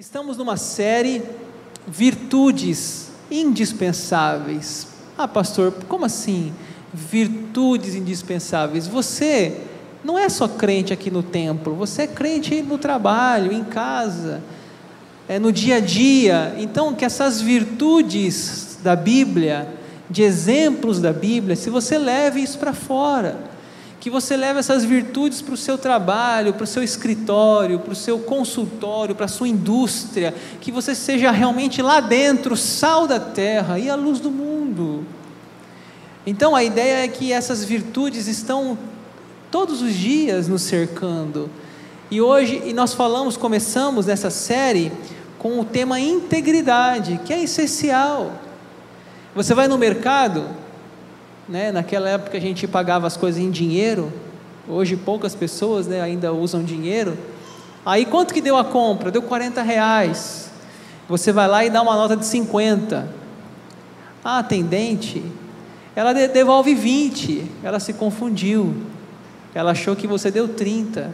Estamos numa série Virtudes Indispensáveis. Ah, pastor, como assim? Virtudes indispensáveis. Você não é só crente aqui no templo, você é crente no trabalho, em casa, é no dia a dia. Então, que essas virtudes da Bíblia, de exemplos da Bíblia, se você leve isso para fora que você leve essas virtudes para o seu trabalho, para o seu escritório, para o seu consultório, para a sua indústria, que você seja realmente lá dentro sal da terra e a luz do mundo. Então a ideia é que essas virtudes estão todos os dias nos cercando. E hoje e nós falamos, começamos nessa série com o tema integridade, que é essencial. Você vai no mercado, né? Naquela época a gente pagava as coisas em dinheiro, hoje poucas pessoas né, ainda usam dinheiro. Aí quanto que deu a compra? Deu 40 reais. Você vai lá e dá uma nota de 50. A atendente, ela devolve 20. Ela se confundiu. Ela achou que você deu 30.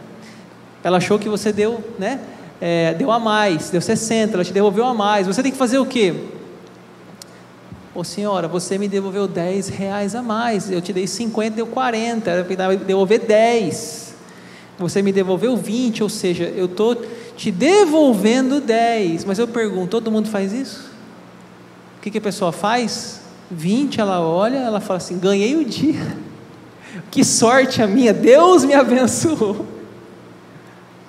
Ela achou que você deu, né? É, deu a mais, deu 60, ela te devolveu a mais. Você tem que fazer o quê? Ô senhora, você me devolveu 10 reais a mais, eu te dei 50, deu 40, era para devolver 10. Você me devolveu 20, ou seja, eu estou te devolvendo 10. Mas eu pergunto, todo mundo faz isso? O que, que a pessoa faz? 20, ela olha, ela fala assim: ganhei o dia. Que sorte a minha, Deus me abençoou.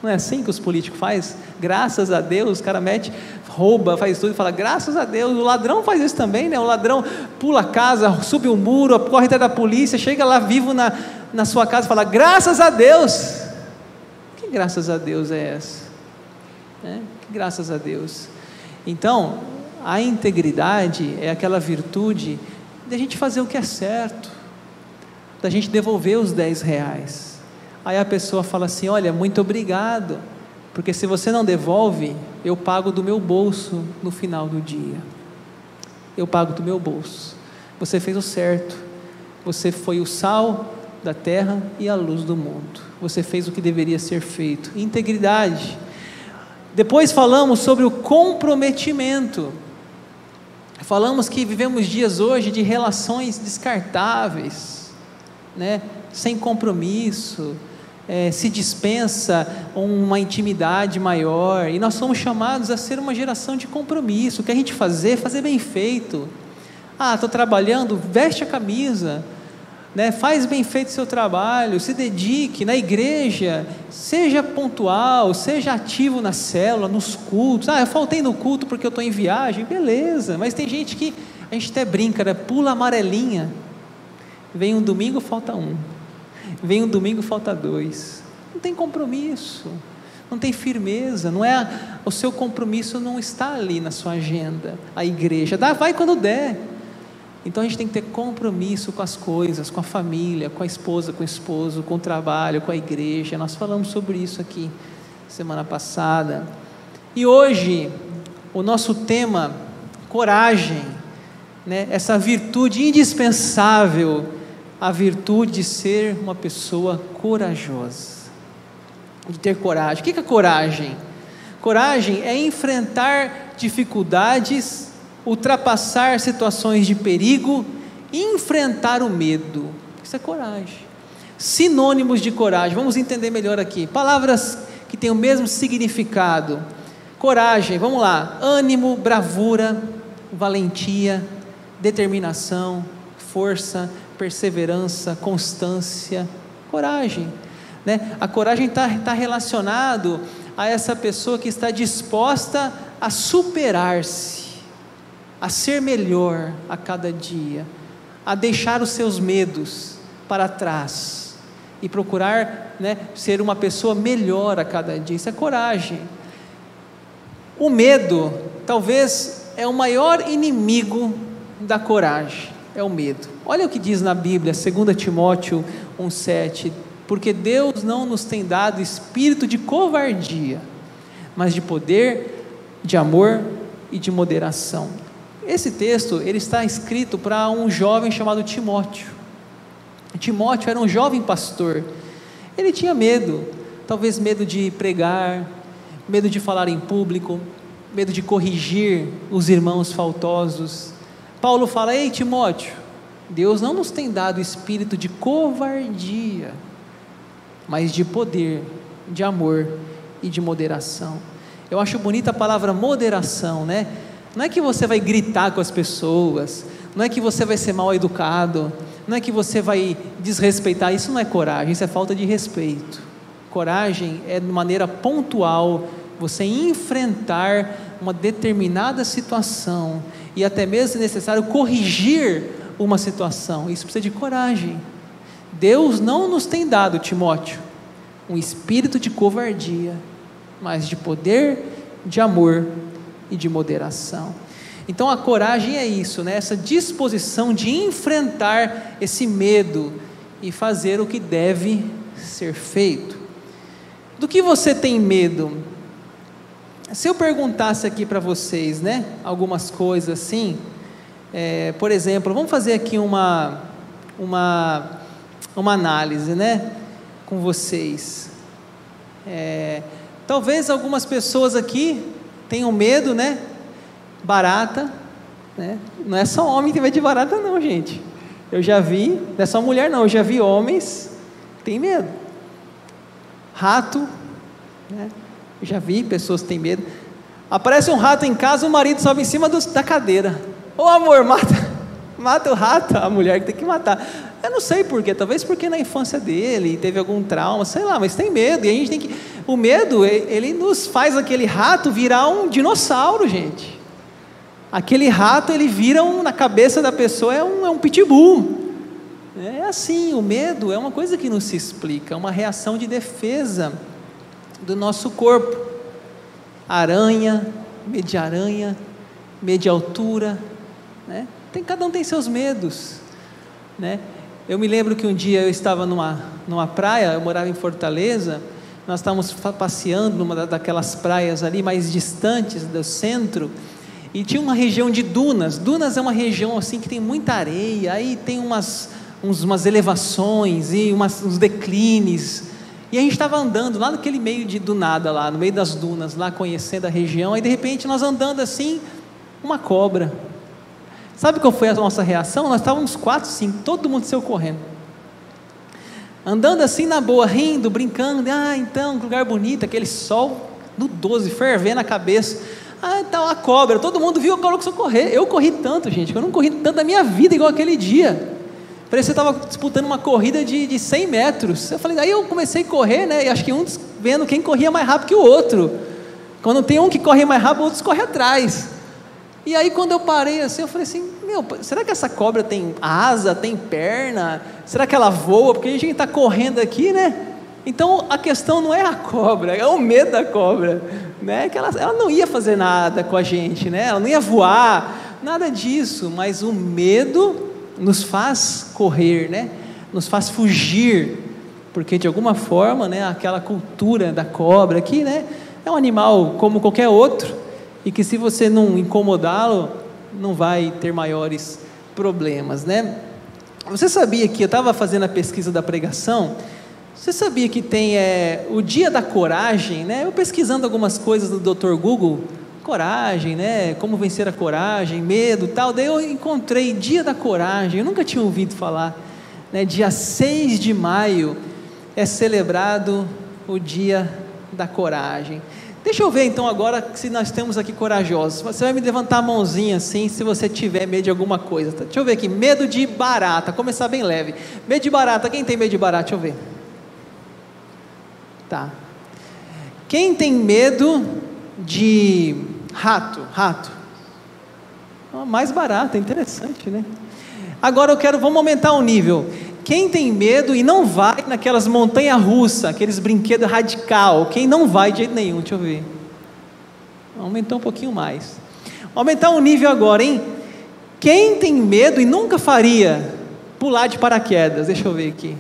Não é assim que os políticos fazem? Graças a Deus, o cara mete, rouba, faz tudo e fala, graças a Deus. O ladrão faz isso também, né? O ladrão pula a casa, sube o um muro, corre até da polícia, chega lá vivo na, na sua casa e fala, graças a Deus. Que graças a Deus é essa? É? Que graças a Deus. Então, a integridade é aquela virtude de a gente fazer o que é certo, da gente devolver os 10 reais Aí a pessoa fala assim: Olha, muito obrigado, porque se você não devolve, eu pago do meu bolso no final do dia. Eu pago do meu bolso. Você fez o certo. Você foi o sal da terra e a luz do mundo. Você fez o que deveria ser feito. Integridade. Depois falamos sobre o comprometimento. Falamos que vivemos dias hoje de relações descartáveis, né? sem compromisso, é, se dispensa uma intimidade maior, e nós somos chamados a ser uma geração de compromisso. O que a gente fazer, fazer bem feito. Ah, estou trabalhando, veste a camisa, né? faz bem feito seu trabalho, se dedique na igreja, seja pontual, seja ativo na célula, nos cultos. Ah, eu faltei no culto porque eu estou em viagem, beleza, mas tem gente que a gente até brinca, né? pula amarelinha. Vem um domingo, falta um. Vem um domingo, falta dois. Não tem compromisso, não tem firmeza, não é o seu compromisso não está ali na sua agenda, a igreja. Dá, vai quando der. Então a gente tem que ter compromisso com as coisas, com a família, com a esposa, com o esposo, com o trabalho, com a igreja. Nós falamos sobre isso aqui semana passada. E hoje o nosso tema coragem, né? Essa virtude indispensável a virtude de ser uma pessoa corajosa, de ter coragem. O que é coragem? Coragem é enfrentar dificuldades, ultrapassar situações de perigo, enfrentar o medo. Isso é coragem. Sinônimos de coragem, vamos entender melhor aqui. Palavras que têm o mesmo significado. Coragem, vamos lá: ânimo, bravura, valentia, determinação, força, perseverança, constância, coragem. Né? A coragem está tá relacionado a essa pessoa que está disposta a superar-se, a ser melhor a cada dia, a deixar os seus medos para trás e procurar né, ser uma pessoa melhor a cada dia. Isso é coragem. O medo, talvez, é o maior inimigo da coragem é o medo. Olha o que diz na Bíblia, 2 Timóteo 1,7: Porque Deus não nos tem dado espírito de covardia, mas de poder, de amor e de moderação. Esse texto ele está escrito para um jovem chamado Timóteo. Timóteo era um jovem pastor. Ele tinha medo, talvez medo de pregar, medo de falar em público, medo de corrigir os irmãos faltosos. Paulo fala: Ei, Timóteo, Deus não nos tem dado espírito de covardia, mas de poder, de amor e de moderação. Eu acho bonita a palavra moderação, né? Não é que você vai gritar com as pessoas, não é que você vai ser mal educado, não é que você vai desrespeitar, isso não é coragem, isso é falta de respeito. Coragem é de maneira pontual você enfrentar uma determinada situação e até mesmo, se necessário, corrigir uma situação. Isso precisa de coragem. Deus não nos tem dado, Timóteo, um espírito de covardia, mas de poder, de amor e de moderação. Então a coragem é isso, né? essa disposição de enfrentar esse medo e fazer o que deve ser feito. Do que você tem medo? Se eu perguntasse aqui para vocês, né, algumas coisas assim, é, por exemplo, vamos fazer aqui uma, uma, uma análise, né, com vocês. É, talvez algumas pessoas aqui tenham medo, né, barata, né? Não é só homem que medo de barata, não, gente. Eu já vi, não é só mulher, não, eu já vi homens que têm medo. Rato, né? Eu já vi pessoas que têm medo. Aparece um rato em casa, o marido sobe em cima do, da cadeira. Ô oh, amor, mata, mata o rato, a mulher que tem que matar. Eu não sei porquê, talvez porque na infância dele teve algum trauma, sei lá, mas tem medo. E a gente tem que. O medo, ele nos faz aquele rato virar um dinossauro, gente. Aquele rato, ele vira um, na cabeça da pessoa, é um, é um pitbull. É assim, o medo é uma coisa que não se explica, é uma reação de defesa do nosso corpo. Aranha, medo de aranha, medo de altura, né? Tem, cada um tem seus medos, né? Eu me lembro que um dia eu estava numa, numa praia, eu morava em Fortaleza, nós estávamos passeando numa daquelas praias ali mais distantes do centro, e tinha uma região de dunas. Dunas é uma região assim que tem muita areia, aí tem umas, uns, umas elevações e umas, uns declines. E a gente estava andando lá naquele meio de do nada lá, no meio das dunas, lá conhecendo a região, aí de repente nós andando assim, uma cobra. Sabe qual foi a nossa reação? Nós estávamos quatro, cinco, todo mundo saiu correndo. Andando assim na boa, rindo, brincando, ah, então, que lugar bonito, aquele sol no 12, fervendo a cabeça. Ah, tá uma cobra. Todo mundo viu a cobra correr. Eu corri tanto, gente, eu não corri tanto na minha vida igual aquele dia. Parecia que eu estava disputando uma corrida de, de 100 metros. Eu falei, aí eu comecei a correr, né? E acho que um vendo quem corria mais rápido que o outro. Quando tem um que corre mais rápido, outros correm atrás. E aí quando eu parei assim, eu falei assim, meu, será que essa cobra tem asa, tem perna? Será que ela voa? Porque a gente está correndo aqui, né? Então a questão não é a cobra, é o medo da cobra, né? Que ela, ela não ia fazer nada com a gente, né? Ela não ia voar, nada disso, mas o medo nos faz correr, né? Nos faz fugir, porque de alguma forma, né? Aquela cultura da cobra aqui, né? É um animal como qualquer outro e que se você não incomodá-lo, não vai ter maiores problemas, né? Você sabia que eu estava fazendo a pesquisa da pregação? Você sabia que tem é, o Dia da Coragem, né? Eu pesquisando algumas coisas do Dr. Google, coragem, né? Como vencer a coragem, medo, tal. Daí eu encontrei Dia da Coragem. Eu nunca tinha ouvido falar, né? Dia 6 de maio é celebrado o Dia da Coragem. Deixa eu ver então agora se nós temos aqui corajosos. Você vai me levantar a mãozinha assim, se você tiver medo de alguma coisa. Tá? Deixa eu ver aqui. Medo de barata. Começar bem leve. Medo de barata. Quem tem medo de barata? Deixa eu ver. Tá. Quem tem medo de rato? Rato. Oh, mais barato, é interessante, né? Agora eu quero, vamos aumentar o nível. Quem tem medo e não vai naquelas montanhas russas, aqueles brinquedos radical, quem não vai de jeito nenhum, deixa eu ver. Aumentou um pouquinho mais. Aumentar o nível agora, hein? Quem tem medo e nunca faria pular de paraquedas, deixa eu ver aqui.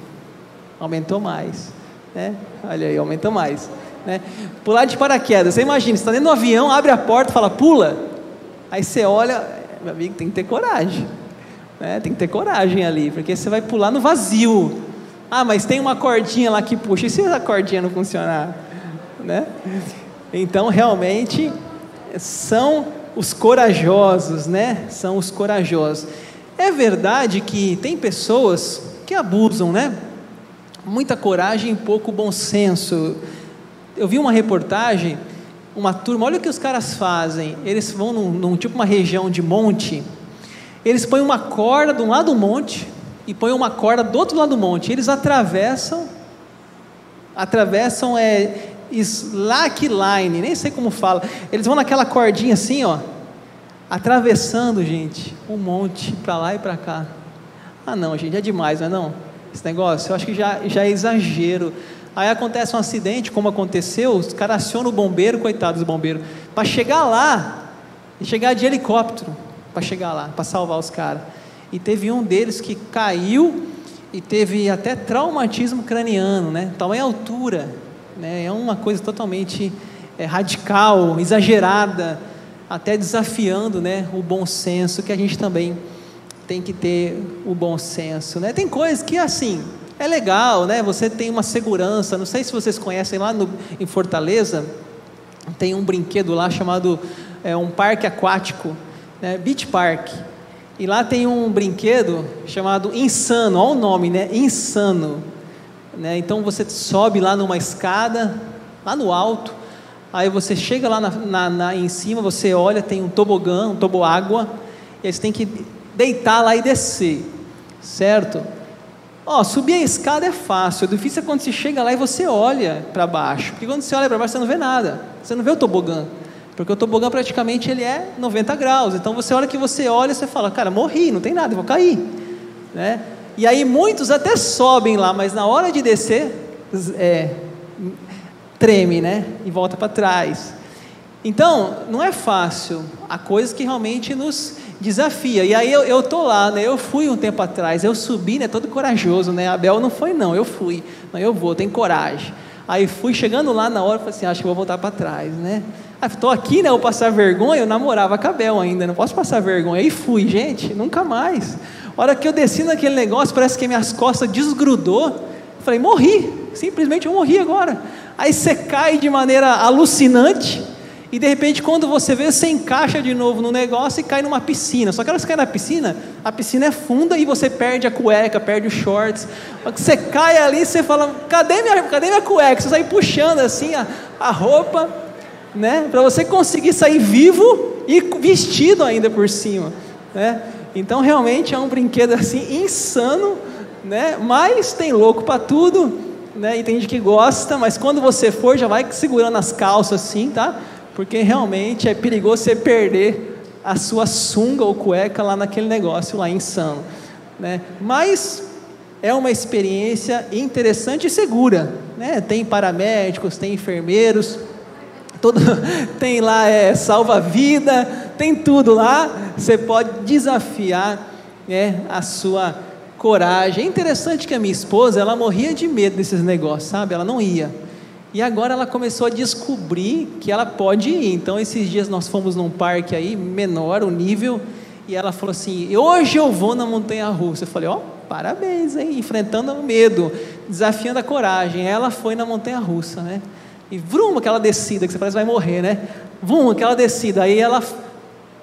Aumentou mais. Né? Olha aí, aumenta mais. Né? Pular de paraquedas, você imagina, você está dentro do avião, abre a porta fala, pula. Aí você olha, meu amigo, tem que ter coragem. Né? Tem que ter coragem ali, porque você vai pular no vazio. Ah, mas tem uma cordinha lá que puxa, e se a cordinha não funcionar? Né? Então, realmente, são os corajosos, né? São os corajosos. É verdade que tem pessoas que abusam, né? Muita coragem e pouco bom senso. Eu vi uma reportagem, uma turma, olha o que os caras fazem. Eles vão num, num tipo uma região de monte, eles põem uma corda de um lado do monte e põem uma corda do outro lado do monte. Eles atravessam, atravessam é, slackline, nem sei como fala. Eles vão naquela cordinha assim, ó, atravessando, gente, um monte para lá e para cá. Ah, não, gente, é demais, não é não? Esse negócio, eu acho que já, já é exagero. Aí acontece um acidente, como aconteceu, os caras acionam o bombeiro, coitados do bombeiro, para chegar lá, e chegar de helicóptero, para chegar lá, para salvar os caras. E teve um deles que caiu e teve até traumatismo craniano, né? Tamanha altura, né? É uma coisa totalmente é, radical, exagerada, até desafiando, né? O bom senso que a gente também tem que ter o bom senso, né? Tem coisas que assim é legal, né? Você tem uma segurança. Não sei se vocês conhecem lá no, em Fortaleza tem um brinquedo lá chamado é, um parque aquático, né? Beach Park. E lá tem um brinquedo chamado Insano, olha o nome, né? Insano. Né? Então você sobe lá numa escada, lá no alto, aí você chega lá na, na, na, em cima, você olha, tem um tobogã, um toboágua, e aí você tem que deitar lá e descer, certo? Ó, subir a escada é fácil, o difícil é quando você chega lá e você olha para baixo, porque quando você olha para baixo você não vê nada, você não vê o tobogã, porque o tobogã praticamente ele é 90 graus, então você olha que você olha e você fala, cara, morri, não tem nada, eu vou cair, né? E aí muitos até sobem lá, mas na hora de descer, é, treme, né? E volta para trás. Então, não é fácil, há coisas que realmente nos desafia. E aí eu, eu tô lá, né? Eu fui um tempo atrás, eu subi, né? Todo corajoso, né? Abel não foi não, eu fui. Não, eu vou, tenho coragem. Aí fui chegando lá na hora, falei assim, acho que vou voltar para trás, né? Estou aqui, né? Vou passar vergonha. Eu namorava com a Abel ainda, não posso passar vergonha. Aí fui, gente, nunca mais. A hora que eu desci naquele negócio, parece que minhas costas desgrudou. falei, morri, simplesmente eu morri agora. Aí você cai de maneira alucinante. E de repente, quando você vê, você encaixa de novo no negócio e cai numa piscina. Só que quando você cai na piscina, a piscina é funda e você perde a cueca, perde os shorts. Você cai ali, você fala: cadê minha, cadê minha cueca? Você sai puxando assim a, a roupa, né? Para você conseguir sair vivo e vestido ainda por cima, né? Então, realmente é um brinquedo assim insano, né? Mas tem louco para tudo, né? E tem gente que gosta, mas quando você for, já vai segurando as calças assim, tá? Porque realmente é perigoso você perder a sua sunga ou cueca lá naquele negócio lá insano, né? Mas é uma experiência interessante e segura, né? Tem paramédicos, tem enfermeiros, todo, tem lá é, salva-vida, tem tudo lá. Você pode desafiar né, a sua coragem. É interessante que a minha esposa ela morria de medo desses negócios, sabe? Ela não ia. E agora ela começou a descobrir que ela pode ir. Então, esses dias nós fomos num parque aí, menor o nível, e ela falou assim: Hoje eu vou na montanha russa. Eu falei: Ó, oh, parabéns, hein? Enfrentando o medo, desafiando a coragem. Ela foi na montanha russa, né? E vrum, aquela descida que você parece que vai morrer, né? Vrum, aquela descida. Aí ela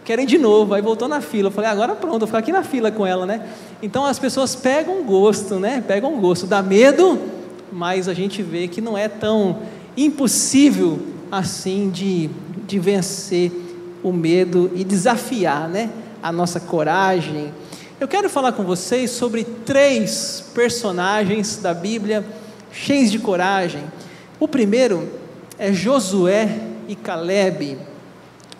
quer ir de novo, aí voltou na fila. Eu falei: Agora pronto, vou ficar aqui na fila com ela, né? Então as pessoas pegam gosto, né? Pegam gosto. Dá medo mas a gente vê que não é tão impossível assim de, de vencer o medo e desafiar né, a nossa coragem. Eu quero falar com vocês sobre três personagens da Bíblia cheios de coragem. O primeiro é Josué e Caleb.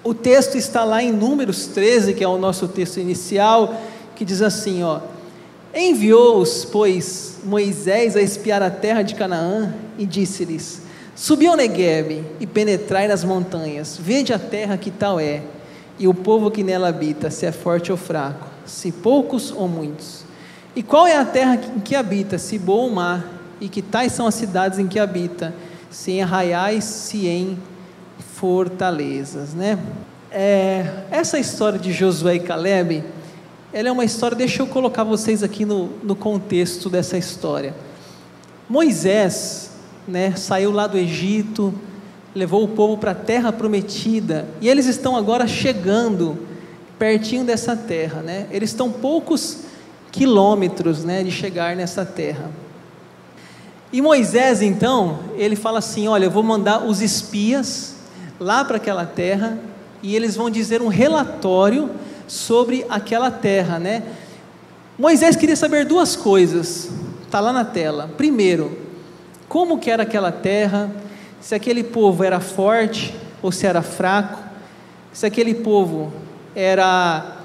O texto está lá em Números 13, que é o nosso texto inicial, que diz assim, ó: Enviou-os, pois, Moisés a espiar a terra de Canaã e disse-lhes: Subi ao Negueb e penetrai nas montanhas, vede a terra que tal é, e o povo que nela habita, se é forte ou fraco, se poucos ou muitos. E qual é a terra em que habita, se boa ou má, e que tais são as cidades em que habita, se em arraiais, se em fortalezas, né? É, essa história de Josué e Caleb ela é uma história, deixa eu colocar vocês aqui no, no contexto dessa história. Moisés, né, saiu lá do Egito, levou o povo para a terra prometida, e eles estão agora chegando pertinho dessa terra, né? Eles estão poucos quilômetros, né, de chegar nessa terra. E Moisés, então, ele fala assim: Olha, eu vou mandar os espias lá para aquela terra e eles vão dizer um relatório sobre aquela terra, né? Moisés queria saber duas coisas, está lá na tela. Primeiro, como que era aquela terra, se aquele povo era forte ou se era fraco, se aquele povo era,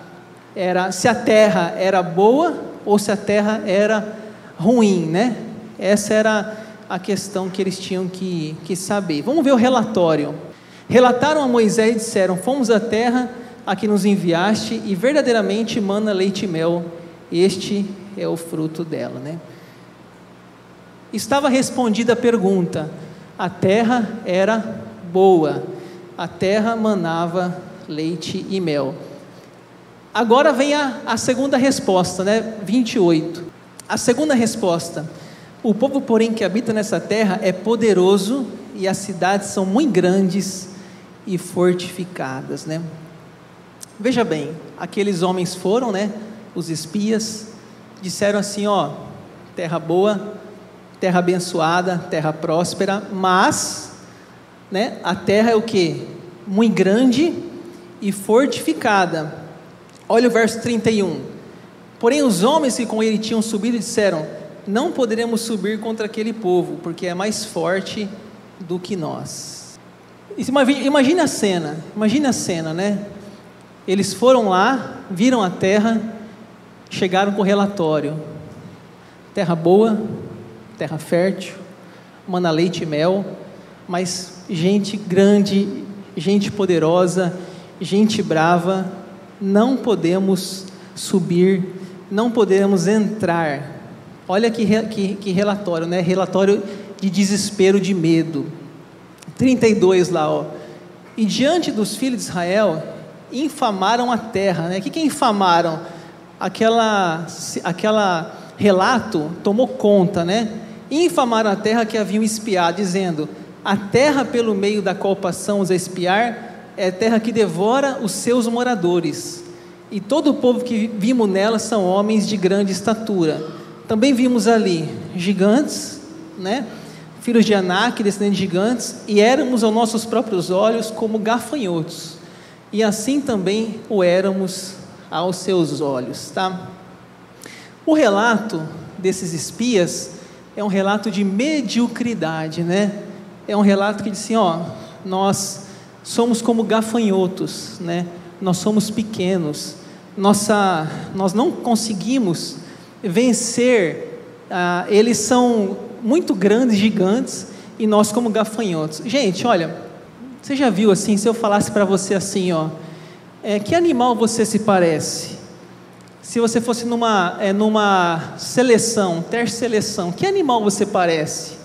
era se a terra era boa ou se a terra era ruim, né? Essa era a questão que eles tinham que, que saber. Vamos ver o relatório. Relataram a Moisés e disseram: Fomos à terra a que nos enviaste, e verdadeiramente mana leite e mel, este é o fruto dela. Né? Estava respondida a pergunta: a terra era boa, a terra manava leite e mel. Agora vem a, a segunda resposta, né? 28. A segunda resposta: o povo, porém, que habita nessa terra é poderoso e as cidades são muito grandes e fortificadas, né? Veja bem, aqueles homens foram, né? Os espias disseram assim, ó, terra boa, terra abençoada, terra próspera, mas, né? A terra é o que? Muito grande e fortificada. Olha o verso 31. Porém, os homens que com ele tinham subido disseram: não poderemos subir contra aquele povo, porque é mais forte do que nós. Imagina a cena, imagina a cena, né? Eles foram lá, viram a terra, chegaram com relatório: terra boa, terra fértil, mana leite e mel, mas gente grande, gente poderosa, gente brava, não podemos subir, não podemos entrar Olha que, que, que relatório, né? Relatório de desespero, de medo. 32 lá, ó. E diante dos filhos de Israel, infamaram a terra, né? O que, que infamaram? Aquela, aquela relato tomou conta, né? Infamaram a terra que haviam espiado, dizendo: A terra pelo meio da qual passamos a espiar é terra que devora os seus moradores. E todo o povo que vimos nela são homens de grande estatura. Também vimos ali gigantes, né? filhos de Anak, descendentes de gigantes, e éramos aos nossos próprios olhos como gafanhotos, e assim também o éramos aos seus olhos. Tá? O relato desses espias é um relato de mediocridade, né? É um relato que diz assim, ó, nós somos como gafanhotos, né? Nós somos pequenos, nossa, nós não conseguimos vencer, ah, eles são muito grandes, gigantes, e nós como gafanhotos. Gente, olha, você já viu assim, se eu falasse para você assim, ó, é, que animal você se parece? Se você fosse numa, é, numa seleção, ter seleção, que animal você parece?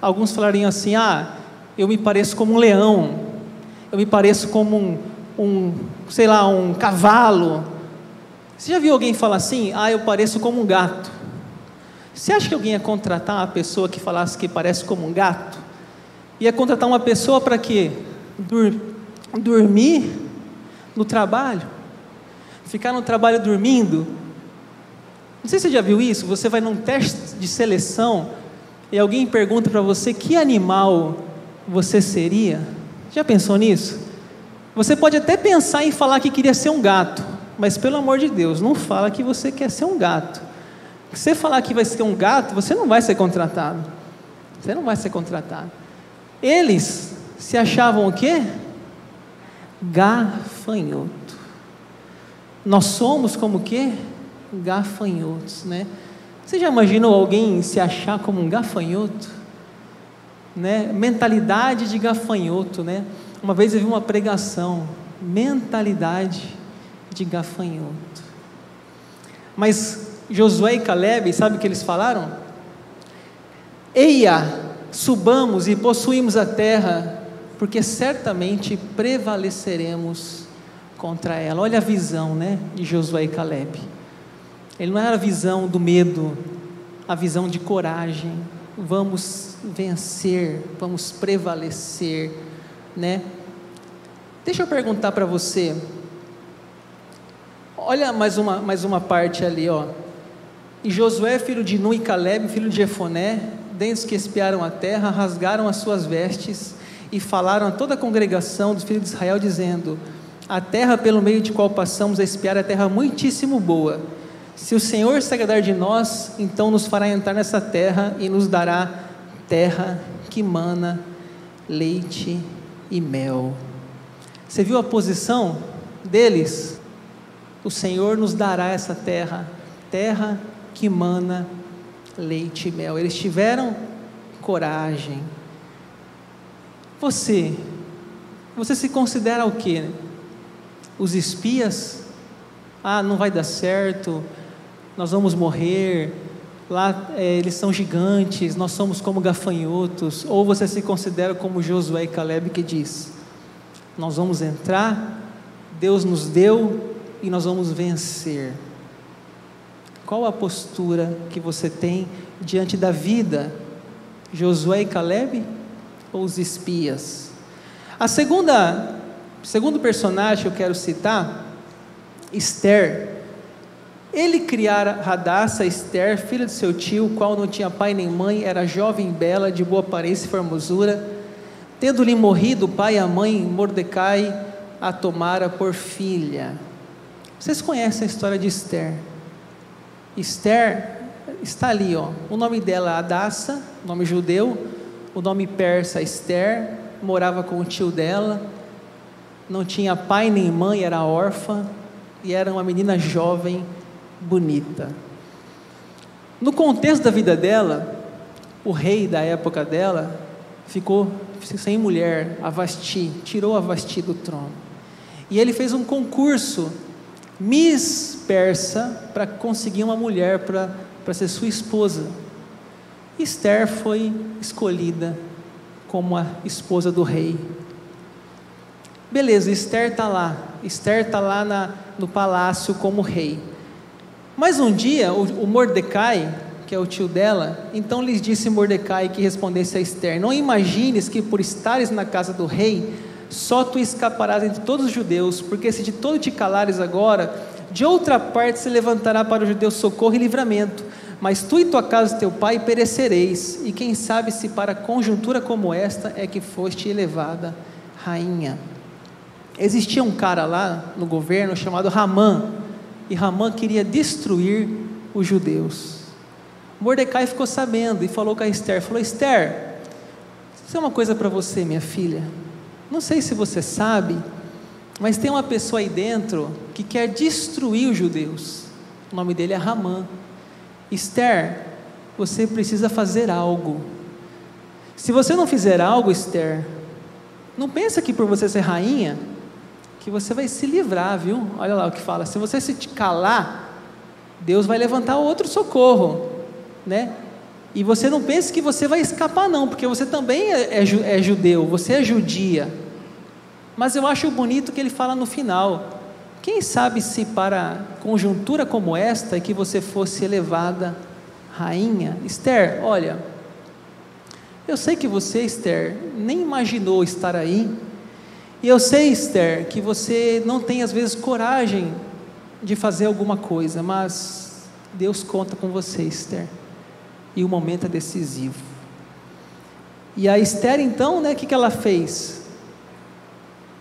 Alguns falariam assim, ah, eu me pareço como um leão, eu me pareço como um, um sei lá, um cavalo, você já viu alguém falar assim? Ah, eu pareço como um gato. Você acha que alguém ia contratar uma pessoa que falasse que parece como um gato? Ia contratar uma pessoa para quê? Dur dormir no trabalho? Ficar no trabalho dormindo? Não sei se você já viu isso. Você vai num teste de seleção e alguém pergunta para você que animal você seria. Já pensou nisso? Você pode até pensar em falar que queria ser um gato. Mas pelo amor de Deus, não fala que você quer ser um gato. Se você falar que vai ser um gato, você não vai ser contratado. Você não vai ser contratado. Eles se achavam o quê? Gafanhoto. Nós somos como o quê? Gafanhotos, né? Você já imaginou alguém se achar como um gafanhoto? Né? Mentalidade de gafanhoto, né? Uma vez eu vi uma pregação, mentalidade de gafanhoto. Mas Josué e Caleb, sabe o que eles falaram? Eia, subamos e possuímos a terra, porque certamente prevaleceremos contra ela. Olha a visão, né, de Josué e Caleb. Ele não era a visão do medo, a visão de coragem. Vamos vencer, vamos prevalecer, né? Deixa eu perguntar para você. Olha mais uma, mais uma parte ali, ó. E Josué, filho de Nun e Caleb, filho de Efoné, dentre que espiaram a terra, rasgaram as suas vestes e falaram a toda a congregação dos filhos de Israel, dizendo: A terra pelo meio de qual passamos a espiar é terra muitíssimo boa. Se o Senhor se agradar de nós, então nos fará entrar nessa terra e nos dará terra que mana leite e mel. Você viu a posição deles? O Senhor nos dará essa terra, terra que mana leite e mel. Eles tiveram coragem. Você, você se considera o quê? Os espias? Ah, não vai dar certo, nós vamos morrer, lá é, eles são gigantes, nós somos como gafanhotos, ou você se considera como Josué e Caleb que diz: Nós vamos entrar, Deus nos deu e nós vamos vencer. Qual a postura que você tem diante da vida? Josué e Caleb ou os espias? A segunda, segundo personagem que eu quero citar, Esther. Ele criara Radassa, Esther, filha de seu tio, qual não tinha pai nem mãe, era jovem e bela, de boa aparência e formosura. Tendo-lhe morrido o pai e a mãe, Mordecai a tomara por filha. Vocês conhecem a história de Esther? Esther está ali, ó. O nome dela é Adassa, nome judeu, o nome persa Esther, morava com o tio dela, não tinha pai nem mãe, era órfã e era uma menina jovem, bonita. No contexto da vida dela, o rei da época dela ficou sem mulher, Avasti, tirou Avasti do trono. E ele fez um concurso Miss Persa para conseguir uma mulher para ser sua esposa. Esther foi escolhida como a esposa do rei. Beleza, Esther está lá. Esther está lá na, no palácio como rei. Mas um dia, o, o Mordecai, que é o tio dela, então lhes disse Mordecai que respondesse a Esther: Não imagines que por estares na casa do rei, só tu escaparás entre todos os judeus, porque se de todo te calares agora, de outra parte se levantará para os judeus socorro e livramento. Mas tu e tua casa e teu pai perecereis, e quem sabe se para conjuntura como esta é que foste elevada rainha. Existia um cara lá no governo chamado Ramã, e Ramã queria destruir os judeus. Mordecai ficou sabendo e falou com a Esther: falou, Esther, isso é uma coisa para você, minha filha. Não sei se você sabe, mas tem uma pessoa aí dentro que quer destruir os judeus. O nome dele é Ramã. Esther, você precisa fazer algo. Se você não fizer algo, Esther, não pensa que por você ser rainha, que você vai se livrar, viu? Olha lá o que fala. Se você se calar, Deus vai levantar outro socorro, né? E você não pense que você vai escapar, não, porque você também é, é, é judeu, você é judia. Mas eu acho bonito que ele fala no final: quem sabe se para conjuntura como esta que você fosse elevada rainha? Esther, olha, eu sei que você, Esther, nem imaginou estar aí. E eu sei, Esther, que você não tem às vezes coragem de fazer alguma coisa, mas Deus conta com você, Esther. E o momento é decisivo. E a Esther, então, né, o que, que ela fez?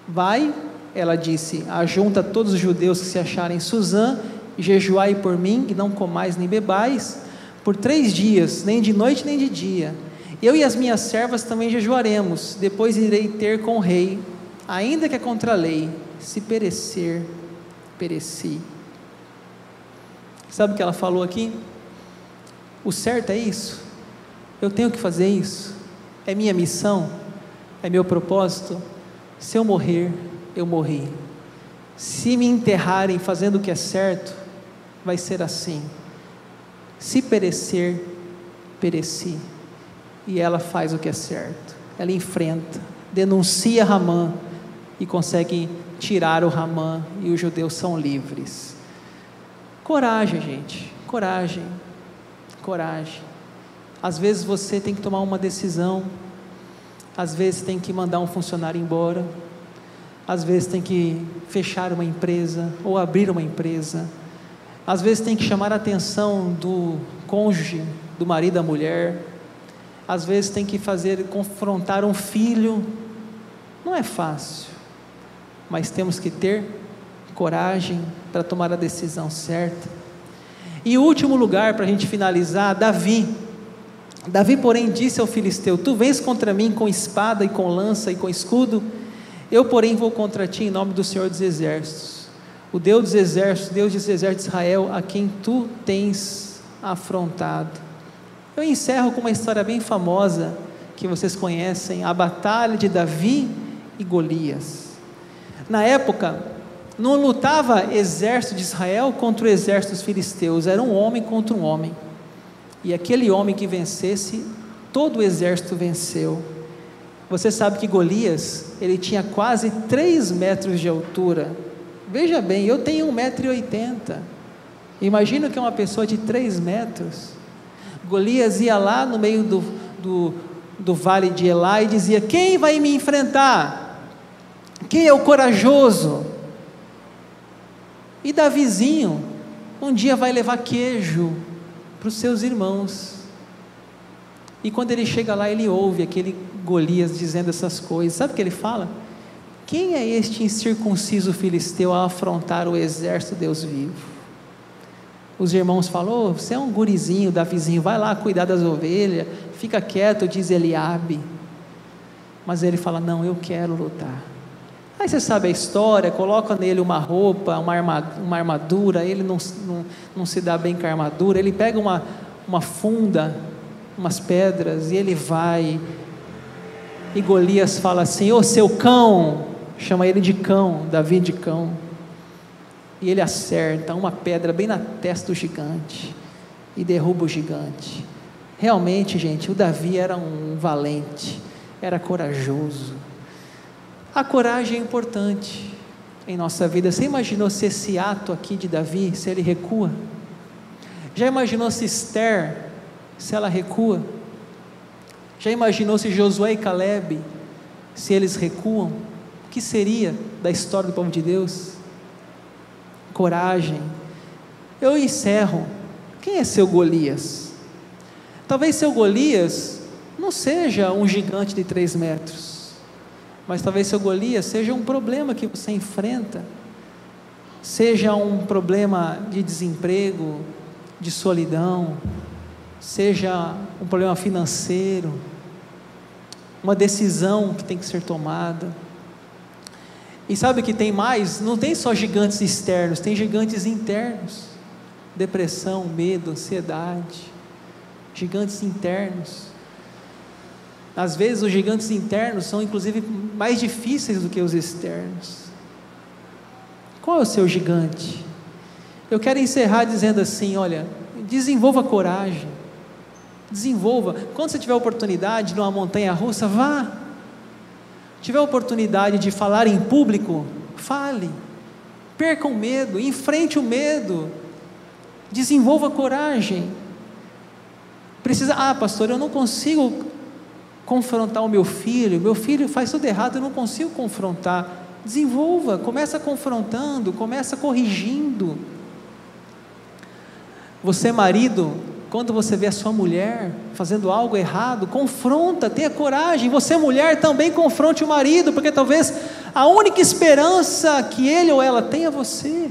Vai, ela disse, ajunta todos os judeus que se acharem em Suzã, jejuai por mim, e não comais nem bebais, por três dias, nem de noite nem de dia. Eu e as minhas servas também jejuaremos, depois irei ter com o rei, ainda que é contra a lei, se perecer, pereci. Sabe o que ela falou aqui? O certo é isso, eu tenho que fazer isso, é minha missão, é meu propósito, se eu morrer, eu morri. Se me enterrarem fazendo o que é certo, vai ser assim. Se perecer, pereci. E ela faz o que é certo. Ela enfrenta, denuncia Ramã e consegue tirar o Ramã e os judeus são livres. Coragem, gente. Coragem. Coragem. Às vezes você tem que tomar uma decisão às vezes tem que mandar um funcionário embora, às vezes tem que fechar uma empresa ou abrir uma empresa, às vezes tem que chamar a atenção do cônjuge, do marido, da mulher, às vezes tem que fazer confrontar um filho. Não é fácil, mas temos que ter coragem para tomar a decisão certa. E último lugar para a gente finalizar, Davi. Davi, porém, disse ao filisteu: Tu vens contra mim com espada e com lança e com escudo, eu, porém, vou contra ti em nome do Senhor dos Exércitos, o Deus dos Exércitos, Deus dos Exércitos de Israel, a quem tu tens afrontado. Eu encerro com uma história bem famosa que vocês conhecem, a batalha de Davi e Golias. Na época, não lutava exército de Israel contra o exército dos filisteus, era um homem contra um homem. E aquele homem que vencesse, todo o exército venceu. Você sabe que Golias, ele tinha quase 3 metros de altura. Veja bem, eu tenho 1,80m. Imagina que é uma pessoa de 3 metros. Golias ia lá no meio do, do, do vale de Elá e dizia: Quem vai me enfrentar? Quem é o corajoso? E Davizinho, um dia vai levar queijo para os seus irmãos. E quando ele chega lá, ele ouve aquele Golias dizendo essas coisas. Sabe o que ele fala? Quem é este incircunciso filisteu a afrontar o exército de Deus vivo? Os irmãos falam: oh, você é um gurizinho, Davizinho, vai lá cuidar das ovelhas, fica quieto, diz Eliabe. Mas ele fala: não, eu quero lutar. Aí você sabe a história, coloca nele uma roupa, uma armadura, uma armadura ele não, não, não se dá bem com a armadura, ele pega uma, uma funda, umas pedras, e ele vai. E Golias fala assim: Ô oh, seu cão, chama ele de cão, Davi de cão. E ele acerta uma pedra bem na testa do gigante e derruba o gigante. Realmente, gente, o Davi era um valente, era corajoso a coragem é importante em nossa vida. Você imaginou se esse ato aqui de Davi, se ele recua? Já imaginou se Esther, se ela recua? Já imaginou se Josué e Caleb, se eles recuam? O que seria da história do povo de Deus? Coragem. Eu encerro. Quem é seu Golias? Talvez seu Golias não seja um gigante de três metros mas talvez seu Golias seja um problema que você enfrenta, seja um problema de desemprego, de solidão, seja um problema financeiro, uma decisão que tem que ser tomada. E sabe o que tem mais? Não tem só gigantes externos, tem gigantes internos. Depressão, medo, ansiedade. Gigantes internos. Às vezes os gigantes internos são inclusive mais difíceis do que os externos. Qual é o seu gigante? Eu quero encerrar dizendo assim: olha, desenvolva coragem, desenvolva. Quando você tiver oportunidade numa montanha russa, vá. Tiver oportunidade de falar em público, fale. Perca o medo, enfrente o medo, desenvolva coragem. Precisa, ah, pastor, eu não consigo confrontar o meu filho, meu filho faz tudo errado, eu não consigo confrontar. Desenvolva, começa confrontando, começa corrigindo. Você, marido, quando você vê a sua mulher fazendo algo errado, confronta, tenha coragem. Você, mulher, também confronte o marido, porque talvez a única esperança que ele ou ela tem é você.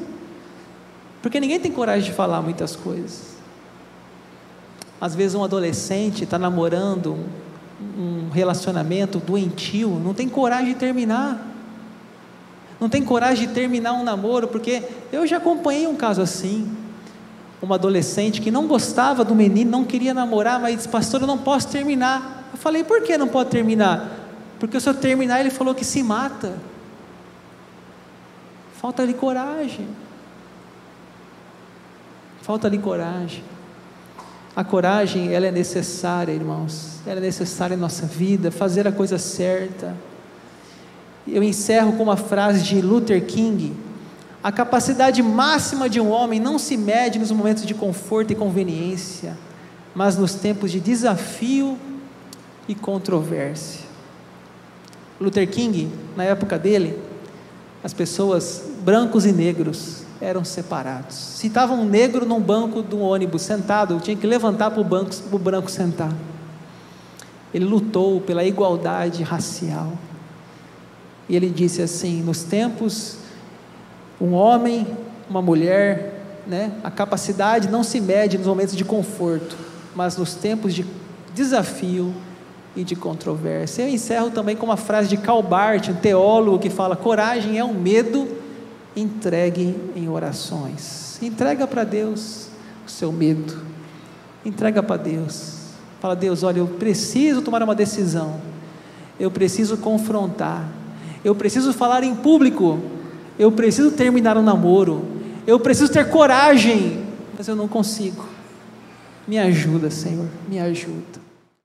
Porque ninguém tem coragem de falar muitas coisas. Às vezes, um adolescente está namorando um relacionamento doentio, não tem coragem de terminar. Não tem coragem de terminar um namoro, porque eu já acompanhei um caso assim. Uma adolescente que não gostava do menino, não queria namorar, mas disse, pastor, eu não posso terminar. Eu falei, por que não pode terminar? Porque se eu terminar, ele falou que se mata. Falta-lhe coragem. Falta-lhe coragem. A coragem, ela é necessária, irmãos. Ela é necessária em nossa vida, fazer a coisa certa. Eu encerro com uma frase de Luther King: A capacidade máxima de um homem não se mede nos momentos de conforto e conveniência, mas nos tempos de desafio e controvérsia. Luther King, na época dele, as pessoas, brancos e negros, eram separados. Se estava um negro num banco do ônibus sentado, tinha que levantar para o branco sentar. Ele lutou pela igualdade racial. E ele disse assim: nos tempos, um homem, uma mulher, né, a capacidade não se mede nos momentos de conforto, mas nos tempos de desafio e de controvérsia. Eu encerro também com uma frase de Karl Barth, um teólogo, que fala: coragem é um medo entregue em orações. Entrega para Deus o seu medo. Entrega para Deus. Fala, Deus, olha, eu preciso tomar uma decisão. Eu preciso confrontar. Eu preciso falar em público. Eu preciso terminar um namoro. Eu preciso ter coragem, mas eu não consigo. Me ajuda, Senhor, me ajuda.